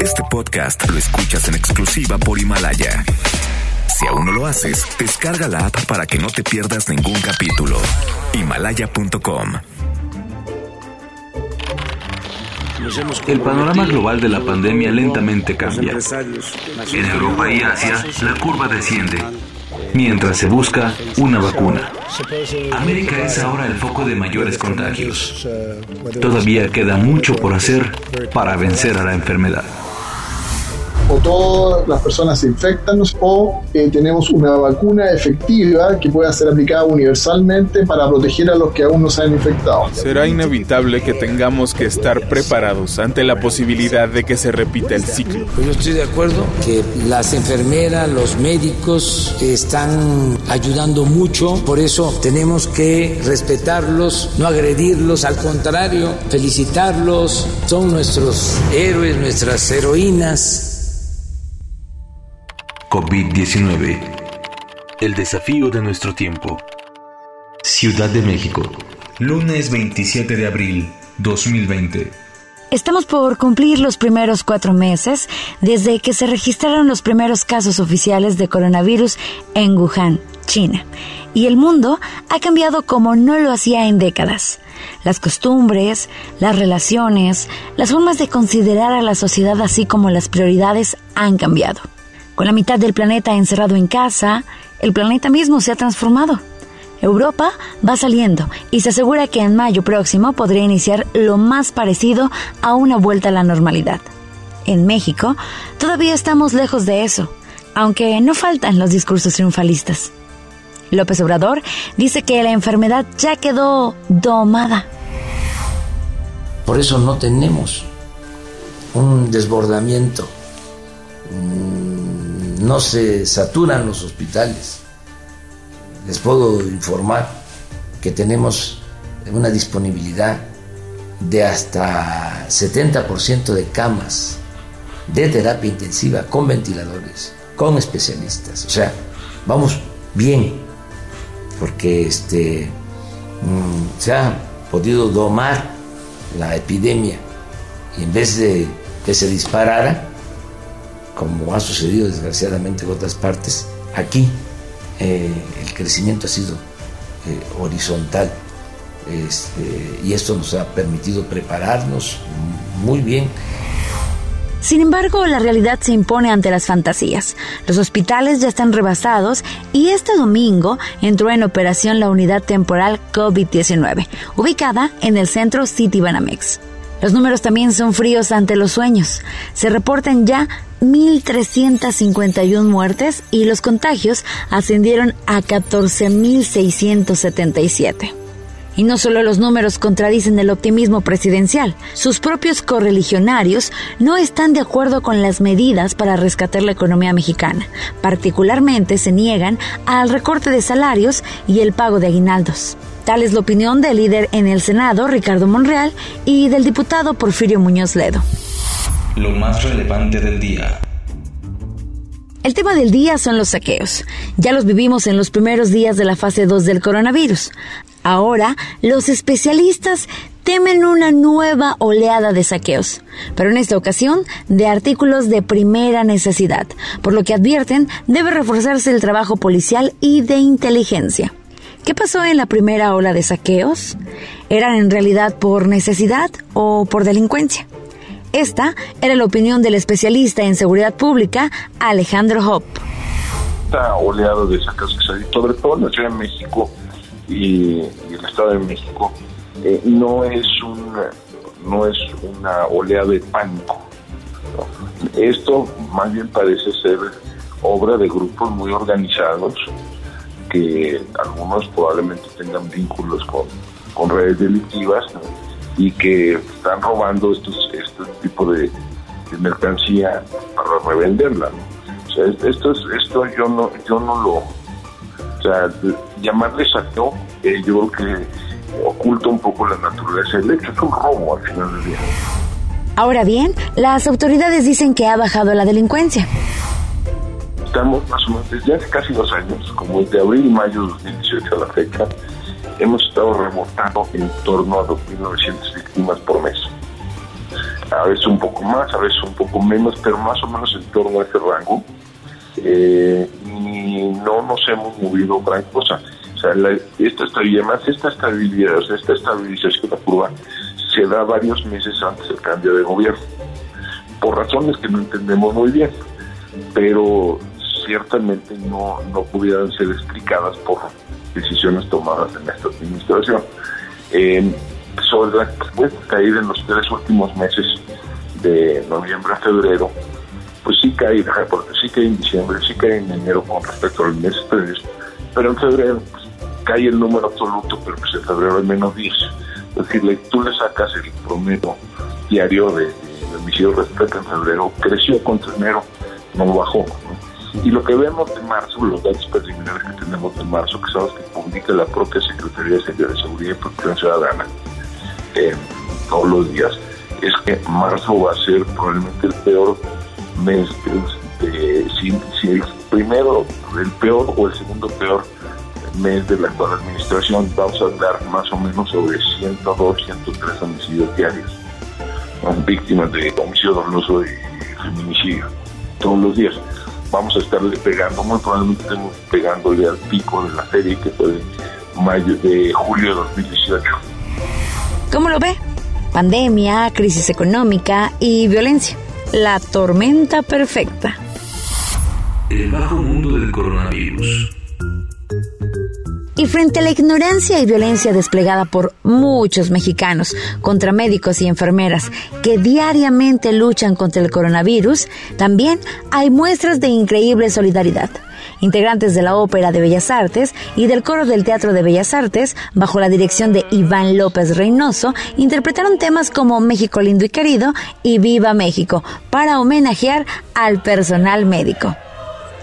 Este podcast lo escuchas en exclusiva por Himalaya. Si aún no lo haces, descarga la app para que no te pierdas ningún capítulo. Himalaya.com El panorama global de la pandemia lentamente cambia. En Europa y Asia, la curva desciende, mientras se busca una vacuna. América es ahora el foco de mayores contagios. Todavía queda mucho por hacer para vencer a la enfermedad o todas las personas se infectan o eh, tenemos una vacuna efectiva que pueda ser aplicada universalmente para proteger a los que aún no se han infectado. Será inevitable que tengamos que estar preparados ante la posibilidad de que se repita el ciclo. Pues yo estoy de acuerdo que las enfermeras, los médicos están ayudando mucho, por eso tenemos que respetarlos, no agredirlos, al contrario, felicitarlos, son nuestros héroes, nuestras heroínas. COVID-19. El desafío de nuestro tiempo. Ciudad de México. Lunes 27 de abril 2020. Estamos por cumplir los primeros cuatro meses desde que se registraron los primeros casos oficiales de coronavirus en Wuhan, China. Y el mundo ha cambiado como no lo hacía en décadas. Las costumbres, las relaciones, las formas de considerar a la sociedad así como las prioridades han cambiado. Con la mitad del planeta encerrado en casa, el planeta mismo se ha transformado. Europa va saliendo y se asegura que en mayo próximo podría iniciar lo más parecido a una vuelta a la normalidad. En México todavía estamos lejos de eso, aunque no faltan los discursos triunfalistas. López Obrador dice que la enfermedad ya quedó domada. Por eso no tenemos un desbordamiento no se saturan los hospitales. Les puedo informar que tenemos una disponibilidad de hasta 70% de camas de terapia intensiva con ventiladores, con especialistas. O sea, vamos bien, porque este, mm, se ha podido domar la epidemia y en vez de que se disparara, como ha sucedido desgraciadamente en otras partes, aquí eh, el crecimiento ha sido eh, horizontal este, y esto nos ha permitido prepararnos muy bien. Sin embargo, la realidad se impone ante las fantasías. Los hospitales ya están rebasados y este domingo entró en operación la unidad temporal COVID-19, ubicada en el centro City Banamex. Los números también son fríos ante los sueños. Se reportan ya 1.351 muertes y los contagios ascendieron a 14.677. Y no solo los números contradicen el optimismo presidencial, sus propios correligionarios no están de acuerdo con las medidas para rescatar la economía mexicana. Particularmente se niegan al recorte de salarios y el pago de aguinaldos. Tal es la opinión del líder en el Senado, Ricardo Monreal, y del diputado Porfirio Muñoz Ledo. Lo más relevante del día. El tema del día son los saqueos. Ya los vivimos en los primeros días de la fase 2 del coronavirus. Ahora, los especialistas temen una nueva oleada de saqueos, pero en esta ocasión de artículos de primera necesidad, por lo que advierten debe reforzarse el trabajo policial y de inteligencia. ¿Qué pasó en la primera ola de saqueos? ¿Eran en realidad por necesidad o por delincuencia? Esta era la opinión del especialista en seguridad pública, Alejandro Hop. Esta oleada de saqueos que se sobre todo en la Ciudad de México y, el Estado de México, eh, no es una, no es una oleada de pánico. Esto más bien parece ser obra de grupos muy organizados que algunos probablemente tengan vínculos con, redes delictivas y que están robando estos, este tipo de, mercancía para revenderla. O sea, esto, esto yo no, yo no lo, o sea, llamarle saqueo, eh, yo creo que oculta un poco la naturaleza del hecho, es un robo al final del día. Ahora bien, las autoridades dicen que ha bajado la delincuencia estamos más o menos desde hace casi dos años, como desde abril y mayo de 2018 a la fecha, hemos estado remontando en torno a 2.900 víctimas por mes. a veces un poco más, a veces un poco menos, pero más o menos en torno a ese rango. Eh, y no nos hemos movido gran cosa. O sea, esta estabilidad, más esta estabilidad, esta estabilización de la curva se da varios meses antes del cambio de gobierno, por razones que no entendemos muy bien, pero ciertamente no, no pudieran ser explicadas por decisiones tomadas en esta administración. Eh, sobre la pues, caída en los tres últimos meses de noviembre a febrero, pues sí cae, sí cae en diciembre, sí cae en enero con respecto al mes previos, pero en febrero pues, cae el número absoluto, pero pues en febrero hay menos 10. Es decir, tú le sacas el promedio diario de, de homicidio respecto en febrero, creció contra enero, no bajó. Y lo que vemos de marzo, los datos preliminares que tenemos de marzo, que son los que publica la propia Secretaría de Seguridad y Protección Ciudadana eh, todos los días, es que marzo va a ser probablemente el peor mes, de, si, si el primero, el peor o el segundo peor mes de la actual administración, vamos a hablar más o menos sobre 102, 103 homicidios diarios, víctimas de homicidio doloso y feminicidio, todos los días vamos a estarle pegando, muy probablemente estemos pegándole al pico de la serie que fue de mayo de julio de 2018. ¿Cómo lo ve? Pandemia, crisis económica y violencia. La tormenta perfecta. El bajo mundo del coronavirus. Y frente a la ignorancia y violencia desplegada por muchos mexicanos contra médicos y enfermeras que diariamente luchan contra el coronavirus, también hay muestras de increíble solidaridad. Integrantes de la Ópera de Bellas Artes y del Coro del Teatro de Bellas Artes, bajo la dirección de Iván López Reynoso, interpretaron temas como México lindo y querido y Viva México para homenajear al personal médico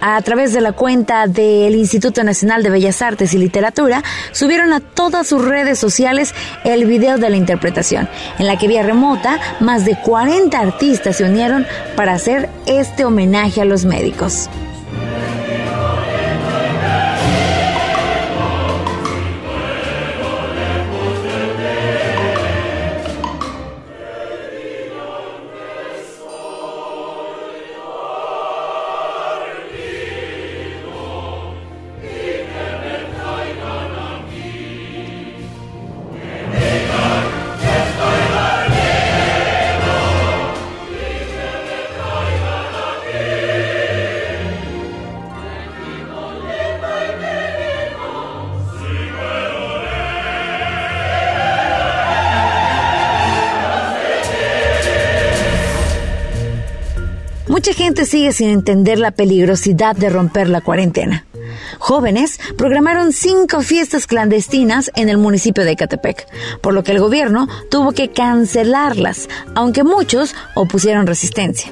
a través de la cuenta del Instituto Nacional de Bellas Artes y Literatura, subieron a todas sus redes sociales el video de la interpretación, en la que vía remota más de 40 artistas se unieron para hacer este homenaje a los médicos. Mucha gente sigue sin entender la peligrosidad de romper la cuarentena. Jóvenes programaron cinco fiestas clandestinas en el municipio de Ecatepec, por lo que el gobierno tuvo que cancelarlas, aunque muchos opusieron resistencia.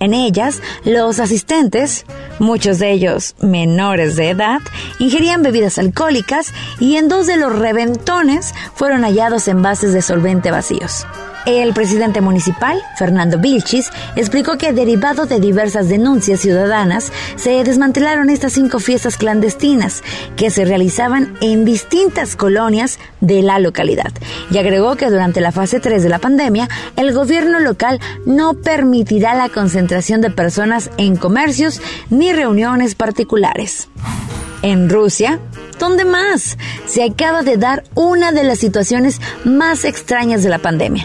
En ellas, los asistentes, muchos de ellos menores de edad, ingerían bebidas alcohólicas y en dos de los reventones fueron hallados envases de solvente vacíos. El presidente municipal, Fernando Vilchis, explicó que derivado de diversas denuncias ciudadanas, se desmantelaron estas cinco fiestas clandestinas que se realizaban en distintas colonias de la localidad. Y agregó que durante la fase 3 de la pandemia, el gobierno local no permitirá la concentración de personas en comercios ni reuniones particulares. En Rusia, ¿dónde más? Se acaba de dar una de las situaciones más extrañas de la pandemia.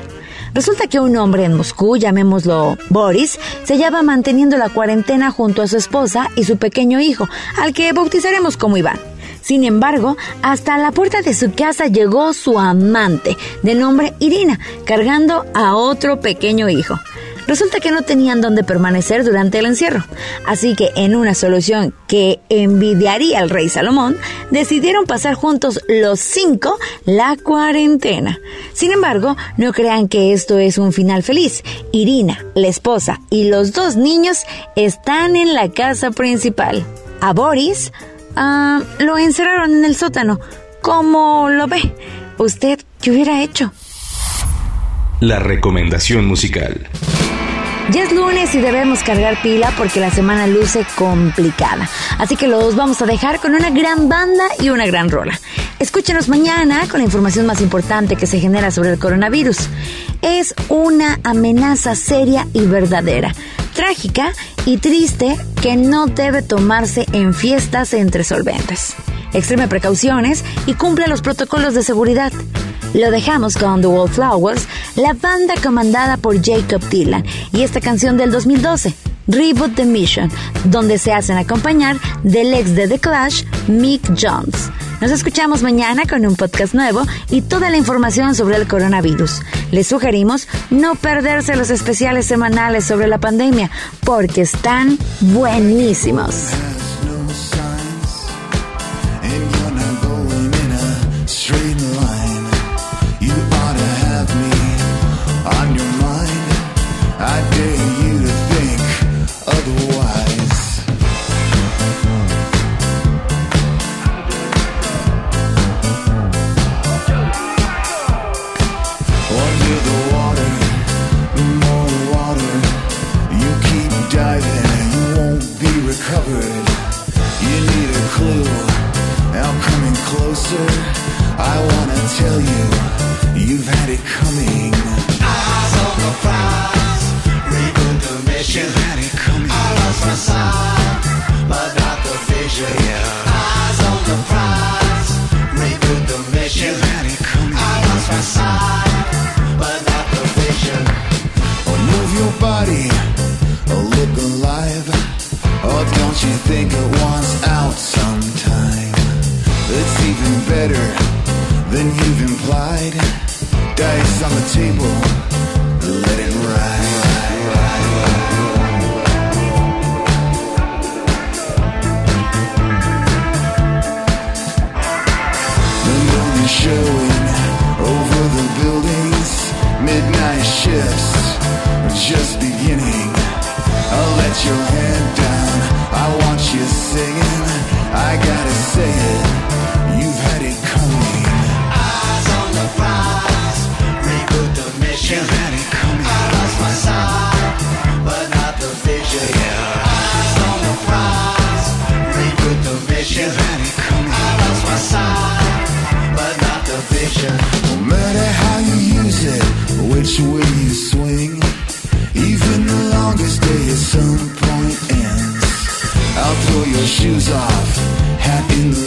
Resulta que un hombre en Moscú, llamémoslo Boris, se hallaba manteniendo la cuarentena junto a su esposa y su pequeño hijo, al que bautizaremos como Iván. Sin embargo, hasta la puerta de su casa llegó su amante, de nombre Irina, cargando a otro pequeño hijo. Resulta que no tenían dónde permanecer durante el encierro, así que en una solución que envidiaría al rey Salomón, decidieron pasar juntos los cinco la cuarentena. Sin embargo, no crean que esto es un final feliz. Irina, la esposa y los dos niños están en la casa principal. A Boris ah, lo encerraron en el sótano. ¿Cómo lo ve? ¿Usted qué hubiera hecho? La recomendación musical. Ya es lunes y debemos cargar pila porque la semana luce complicada. Así que los vamos a dejar con una gran banda y una gran rola. Escúchenos mañana con la información más importante que se genera sobre el coronavirus. Es una amenaza seria y verdadera, trágica y triste que no debe tomarse en fiestas entre solventes. Extreme precauciones y cumpla los protocolos de seguridad. Lo dejamos con The Wallflowers, la banda comandada por Jacob Dylan, y esta canción del 2012, Reboot the Mission, donde se hacen acompañar del ex de The Clash, Mick Jones. Nos escuchamos mañana con un podcast nuevo y toda la información sobre el coronavirus. Les sugerimos no perderse los especiales semanales sobre la pandemia porque están buenísimos. I wanna tell you, you've had it coming. Eyes on the prize, reboot the mission. You've had it coming. I lost my sight, but not the vision. Yeah. Eyes on the prize, reboot the mission. You've had it coming. I lost my sight, but not the vision. Or move your body, or look alive, or don't you think it was? Then you've implied dice on the table, let it ride. The moon is showing over the buildings, midnight shifts, just which way you swing. Even the longest day at some point ends. I'll throw your shoes off, hat in the